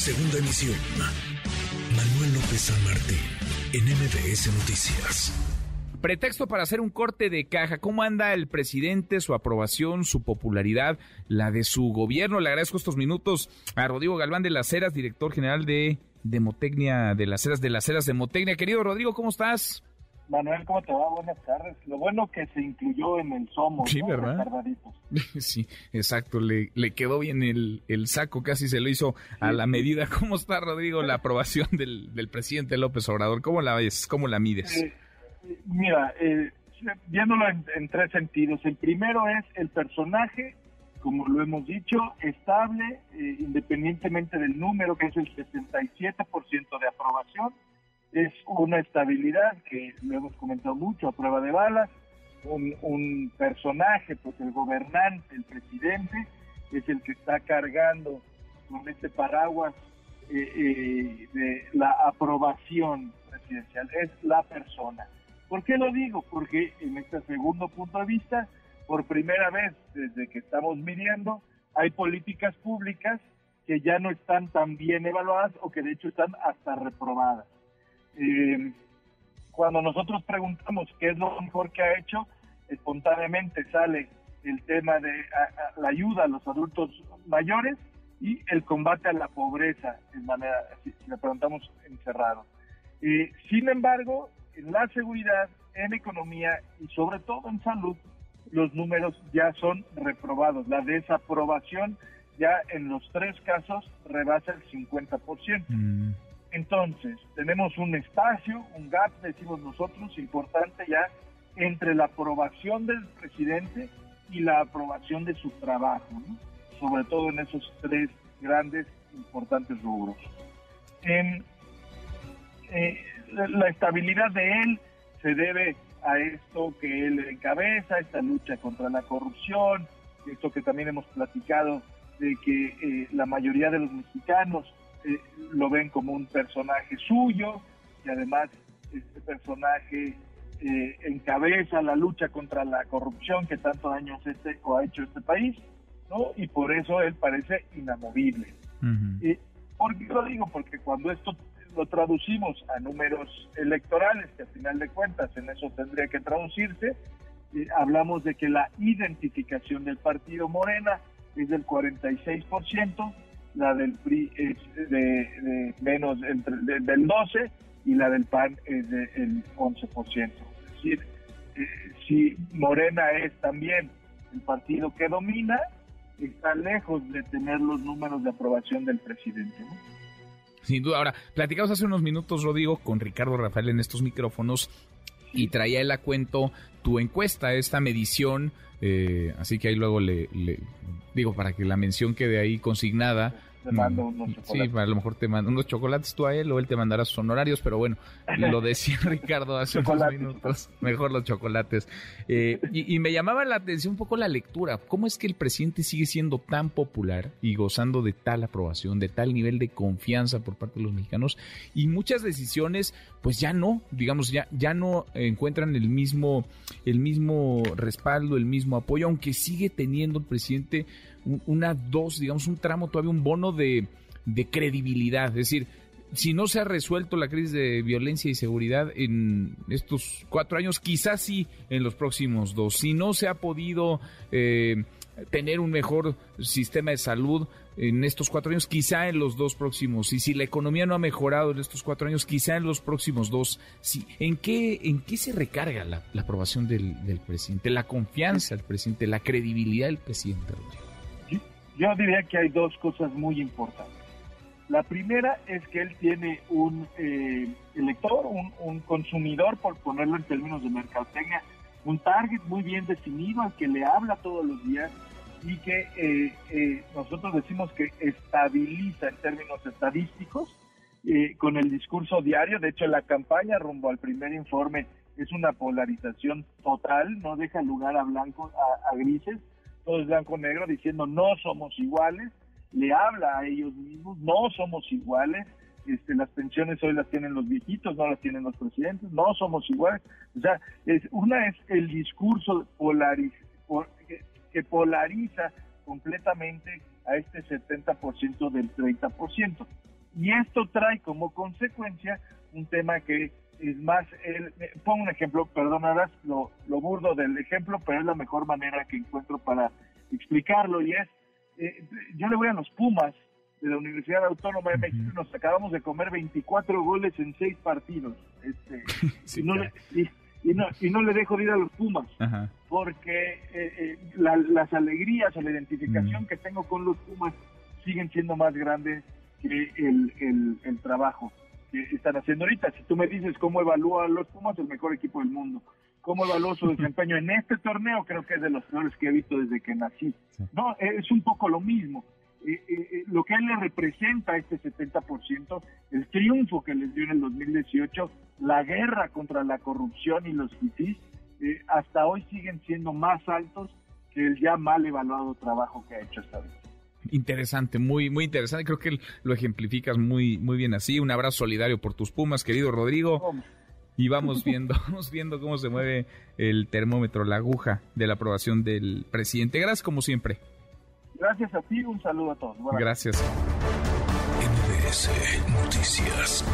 Segunda emisión. Manuel López San Martín, en MBS Noticias. Pretexto para hacer un corte de caja. ¿Cómo anda el presidente, su aprobación, su popularidad, la de su gobierno? Le agradezco estos minutos a Rodrigo Galván de las Heras, director general de Demotecnia, de las Heras de las Heras de Demotecnia. Querido Rodrigo, ¿cómo estás? Manuel, ¿cómo te va? Buenas tardes. Lo bueno que se incluyó en el Somos, sí, ¿verdad? Sí, exacto. Le, le quedó bien el, el, saco, casi se lo hizo a la medida. ¿Cómo está, Rodrigo, la aprobación del, del presidente López Obrador? ¿Cómo la ves? ¿Cómo la mides? Eh, mira, eh, viéndolo en, tres sentidos. El primero es el personaje, como lo hemos dicho, estable, eh, independientemente del número, que es el 77% de aprobación es una estabilidad que lo hemos comentado mucho a prueba de balas, un, personaje, pues el gobernante, el presidente, es el que está cargando con este paraguas eh, eh, de la aprobación presidencial, es la persona. ¿Por qué lo digo? Porque en este segundo punto de vista, por primera vez desde que estamos midiendo, hay políticas públicas que ya no están tan bien evaluadas o que de hecho están hasta reprobadas. Eh, cuando nosotros preguntamos qué es lo mejor que ha hecho, espontáneamente sale el tema de la ayuda a los adultos mayores y el combate a la pobreza, en manera, si, le preguntamos encerrado. Eh, sin embargo, en la seguridad, en economía y sobre todo en salud, los números ya son reprobados. La desaprobación ya en los tres casos rebasa el 50%. Mm. Entonces, tenemos un espacio, un gap, decimos nosotros, importante ya entre la aprobación del presidente y la aprobación de su trabajo, sobre todo en esos tres grandes, importantes rubros. En, eh, la estabilidad de él se debe a esto que él encabeza, esta lucha contra la corrupción, esto que también hemos platicado de que eh, la mayoría de los mexicanos eh, lo ven como un personaje suyo y además este personaje eh, encabeza la lucha contra la corrupción que tanto daño este, ha hecho este país, ¿no? Y por eso él parece inamovible. ¿Por qué lo digo? Porque cuando esto lo traducimos a números electorales, que al final de cuentas en eso tendría que traducirse, eh, hablamos de que la identificación del partido Morena es del 46%, la del PRI es de, menos entre, del 12 y la del PAN es del 11%. Es decir, eh, si Morena es también el partido que domina, está lejos de tener los números de aprobación del presidente. Sin duda. Ahora, platicamos hace unos minutos, Rodrigo, con Ricardo Rafael en estos micrófonos y traía el cuento tu encuesta, esta medición, eh, así que ahí luego le, digo, para que la mención quede ahí consignada, te mando unos chocolates. Sí, a lo mejor te mando unos chocolates tú a él o él te mandará sus honorarios, pero bueno, lo decía Ricardo hace unos minutos, mejor los chocolates. Eh, y, me llamaba la atención un poco la lectura, cómo es que el presidente sigue siendo tan popular y gozando de tal aprobación, de tal nivel de confianza por parte de los mexicanos y muchas decisiones pues ya no, digamos, ya, ya no encuentran el mismo, el mismo respaldo, el mismo apoyo, aunque sigue teniendo el presidente una dos, digamos, un tramo, todavía un bono de, credibilidad. Es decir, si no se ha resuelto la crisis de violencia y seguridad en estos cuatro años, quizás sí en los próximos dos. Si no se ha podido eh, tener un mejor sistema de salud en estos cuatro años, quizá en los dos próximos. Y si la economía no ha mejorado en estos cuatro años, quizá en los próximos dos. Sí. ¿En, qué, ¿En qué se recarga la, aprobación del, del, presidente? La confianza del presidente, la credibilidad del presidente, Rodrigo. Yo diría que hay dos cosas muy importantes. La primera es que él tiene un eh, elector, un, consumidor, por ponerlo en términos de mercadotecnia, un target muy bien definido al que le habla todos los días y que eh, eh, nosotros decimos que estabiliza en términos estadísticos con el discurso diario. De hecho, la campaña rumbo al primer informe es una polarización total, no deja lugar a blancos, a grises todo es blanco-negro, diciendo no somos iguales, le habla a ellos mismos, no somos iguales, este, las pensiones hoy las tienen los viejitos, no las tienen los presidentes, no somos iguales. O sea, es, una es el discurso polariz, que, polariza completamente a este 70% del 30%. Y esto trae como consecuencia un tema que es más, el, pongo un ejemplo, perdonarás lo, lo burdo del ejemplo, pero es la mejor manera que encuentro para explicarlo y es, eh, yo le voy a los Pumas de la Universidad Autónoma de México nos acabamos de comer 24 goles en 6 partidos. Este, y, no le, y, no, y no le dejo de ir a los Pumas, porque eh, eh, las alegrías o la identificación que tengo con los Pumas siguen siendo más grandes que el, el, el trabajo que están haciendo ahorita. Si tú me dices cómo evalúa a los Pumas, el mejor equipo del mundo. ¿Cómo evaluó su desempeño en este torneo? Creo que es de los peores que he visto desde que nací. No, es un poco lo mismo. Eh, eh, eh, lo que a él le representa este 70%, el triunfo que les dio en el 2018, la guerra contra la corrupción y los fifís, hasta hoy siguen siendo más altos que el ya mal evaluado trabajo que ha hecho esta vez. Interesante, muy, muy interesante. Creo que lo ejemplificas muy, muy bien así. Un abrazo solidario por tus Pumas, querido Rodrigo. Y vamos viendo, vamos viendo cómo se mueve el termómetro, la aguja de la aprobación del presidente. Gracias como siempre. Gracias a ti, un saludo a todos. Gracias. MBS Noticias.